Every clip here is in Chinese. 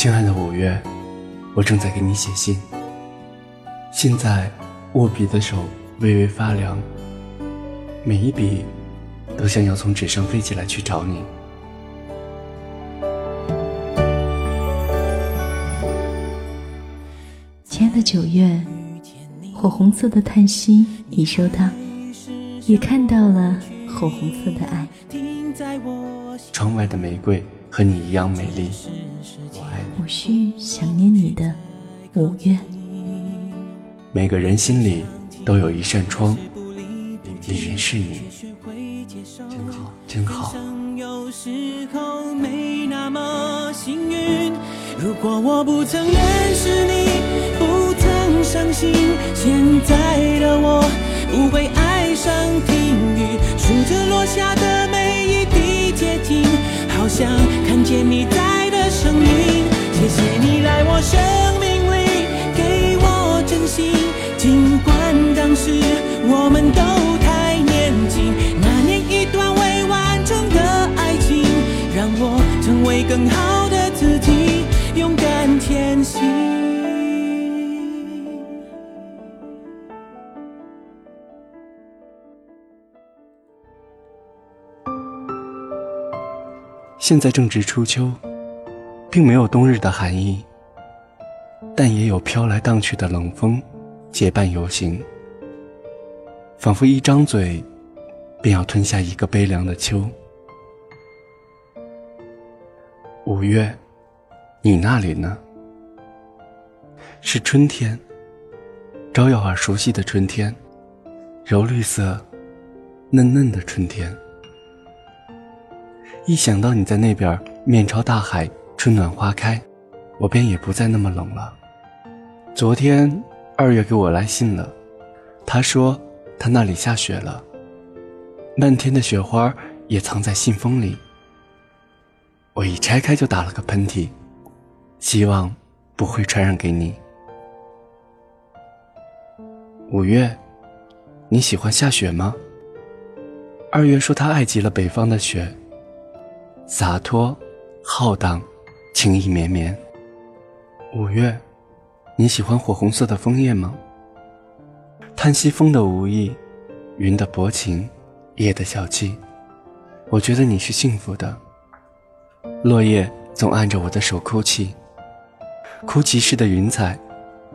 亲爱的五月，我正在给你写信。现在握笔的手微微发凉，每一笔都像要从纸上飞起来去找你。亲爱的九月，火红色的叹息已收到，也看到了火红色的爱。窗外的玫瑰和你一样美丽。无需想念你的五月。每个人心里都有一扇窗，里面是你，真好，真好。如果我不曾认识你，不曾伤心，现在的我不会爱上听雨，数着落下的每一滴结晶，好像看见你在声音。谢谢你来我生命里，给我真心。尽管当时我们都太年轻，那年一段未完成的爱情，让我成为更好的自己，勇敢前行。现在正值初秋。并没有冬日的寒意，但也有飘来荡去的冷风，结伴游行，仿佛一张嘴，便要吞下一个悲凉的秋。五月，你那里呢？是春天，招摇而熟悉的春天，柔绿色、嫩嫩的春天。一想到你在那边，面朝大海。春暖花开，我便也不再那么冷了。昨天二月给我来信了，他说他那里下雪了，漫天的雪花也藏在信封里。我一拆开就打了个喷嚏，希望不会传染给你。五月，你喜欢下雪吗？二月说他爱极了北方的雪，洒脱，浩荡。情意绵绵。五月，你喜欢火红色的枫叶吗？叹息风的无意，云的薄情，夜的小气。我觉得你是幸福的。落叶总按着我的手哭泣，哭泣时的云彩，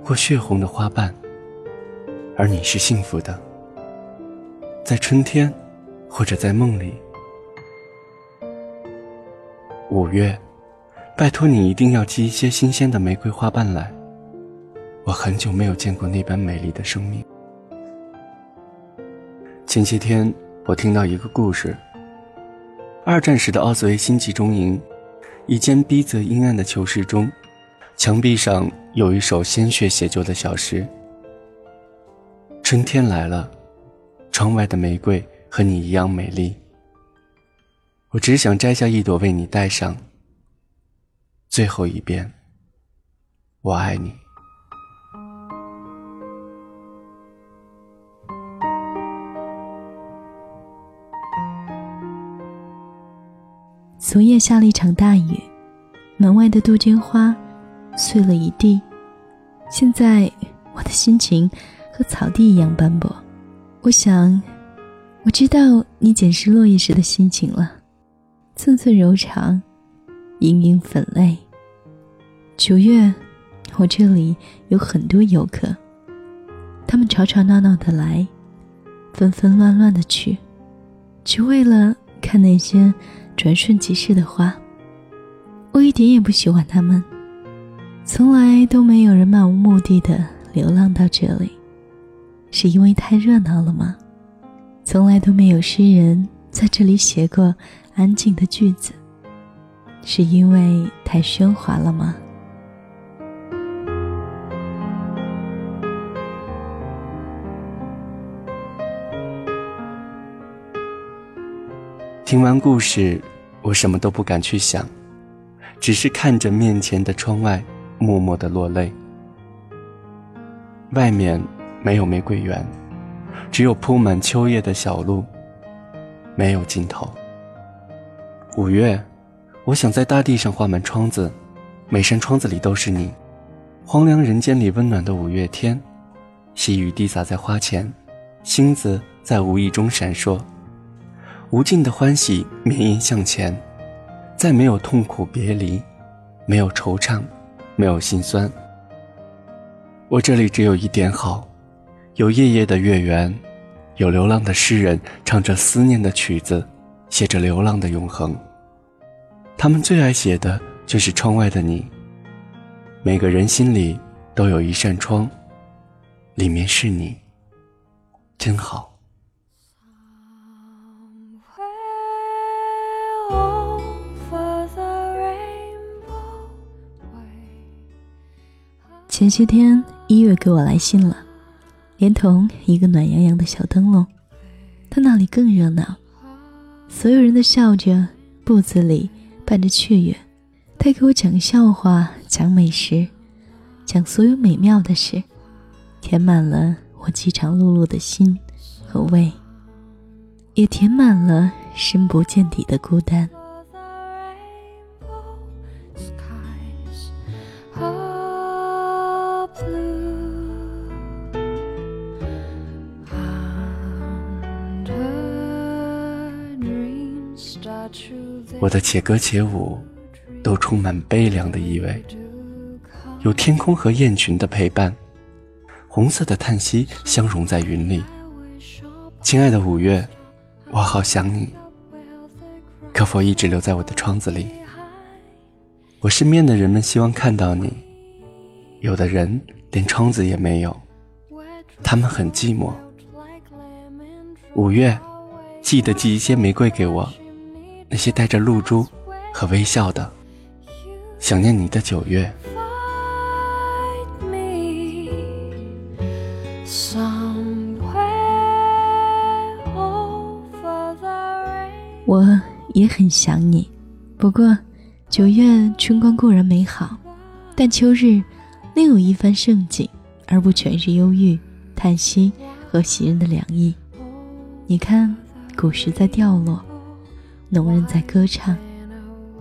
或血红的花瓣。而你是幸福的，在春天，或者在梦里。五月。拜托你一定要寄一些新鲜的玫瑰花瓣来。我很久没有见过那般美丽的生命。前些天我听到一个故事。二战时的奥斯维辛集中营，一间逼仄阴暗的囚室中，墙壁上有一首鲜血写就的小诗。春天来了，窗外的玫瑰和你一样美丽。我只想摘下一朵为你戴上。最后一遍，我爱你。昨夜下了一场大雨，门外的杜鹃花碎了一地。现在我的心情和草地一样斑驳。我想，我知道你捡拾落叶时的心情了，寸寸柔肠，盈盈粉泪。九月，我这里有很多游客，他们吵吵闹闹的来，纷纷乱乱的去，只为了看那些转瞬即逝的花。我一点也不喜欢他们，从来都没有人漫无目的的流浪到这里，是因为太热闹了吗？从来都没有诗人在这里写过安静的句子，是因为太喧哗了吗？听完故事，我什么都不敢去想，只是看着面前的窗外，默默的落泪。外面没有玫瑰园，只有铺满秋叶的小路，没有尽头。五月，我想在大地上画满窗子，每扇窗子里都是你。荒凉人间里温暖的五月天，细雨滴洒在花前，星子在无意中闪烁，无尽的欢喜绵延向前，再没有痛苦别离，没有惆怅，没有心酸。我这里只有一点好，有夜夜的月圆，有流浪的诗人唱着思念的曲子，写着流浪的永恒。他们最爱写的就是窗外的你。每个人心里都有一扇窗，里面是你，真好。前些天一月给我来信了，连同一个暖洋洋的小灯笼。他那里更热闹，所有人都笑着，步子里伴着雀跃。他给我讲笑话，讲美食，讲所有美妙的事，填满了我饥肠辘辘的心和胃，也填满了深不见底的孤单。我的且歌且舞。都充满悲凉的意味，有天空和雁群的陪伴，红色的叹息相融在云里。亲爱的五月，我好想你，可否一直留在我的窗子里？我身边的人们希望看到你，有的人连窗子也没有，他们很寂寞。五月，记得寄一些玫瑰给我，那些带着露珠和微笑的。想念你的九月，我也很想你。不过，九月春光固然美好，但秋日另有一番盛景，而不全是忧郁、叹息和袭人的凉意。你看，古石在掉落，农人在歌唱。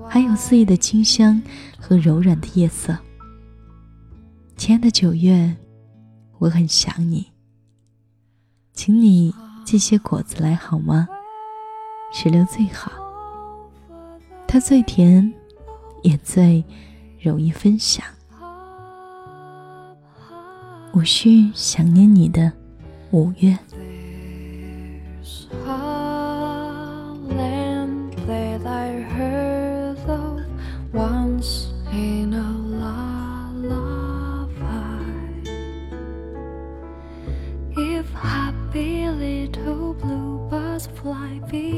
还有肆意的清香和柔软的夜色。亲爱的九月，我很想你，请你寄些果子来好吗？石榴最好，它最甜，也最容易分享。我是想念你的五月。might be